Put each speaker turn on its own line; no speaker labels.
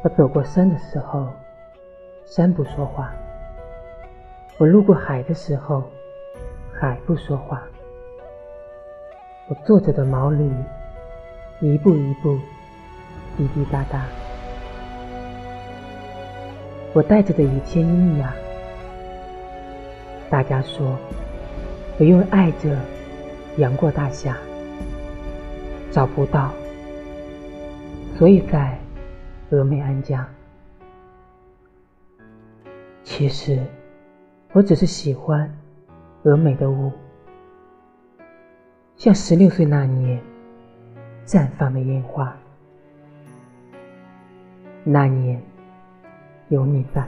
我走过山的时候，山不说话；我路过海的时候，海不说话。我坐着的毛驴，一步一步，滴滴答答。我带着的一切阴阳，大家说，我因为爱着杨过大侠，找不到，所以在峨眉安家。其实，我只是喜欢峨眉的雾，像十六岁那年绽放的烟花。那年。有你在。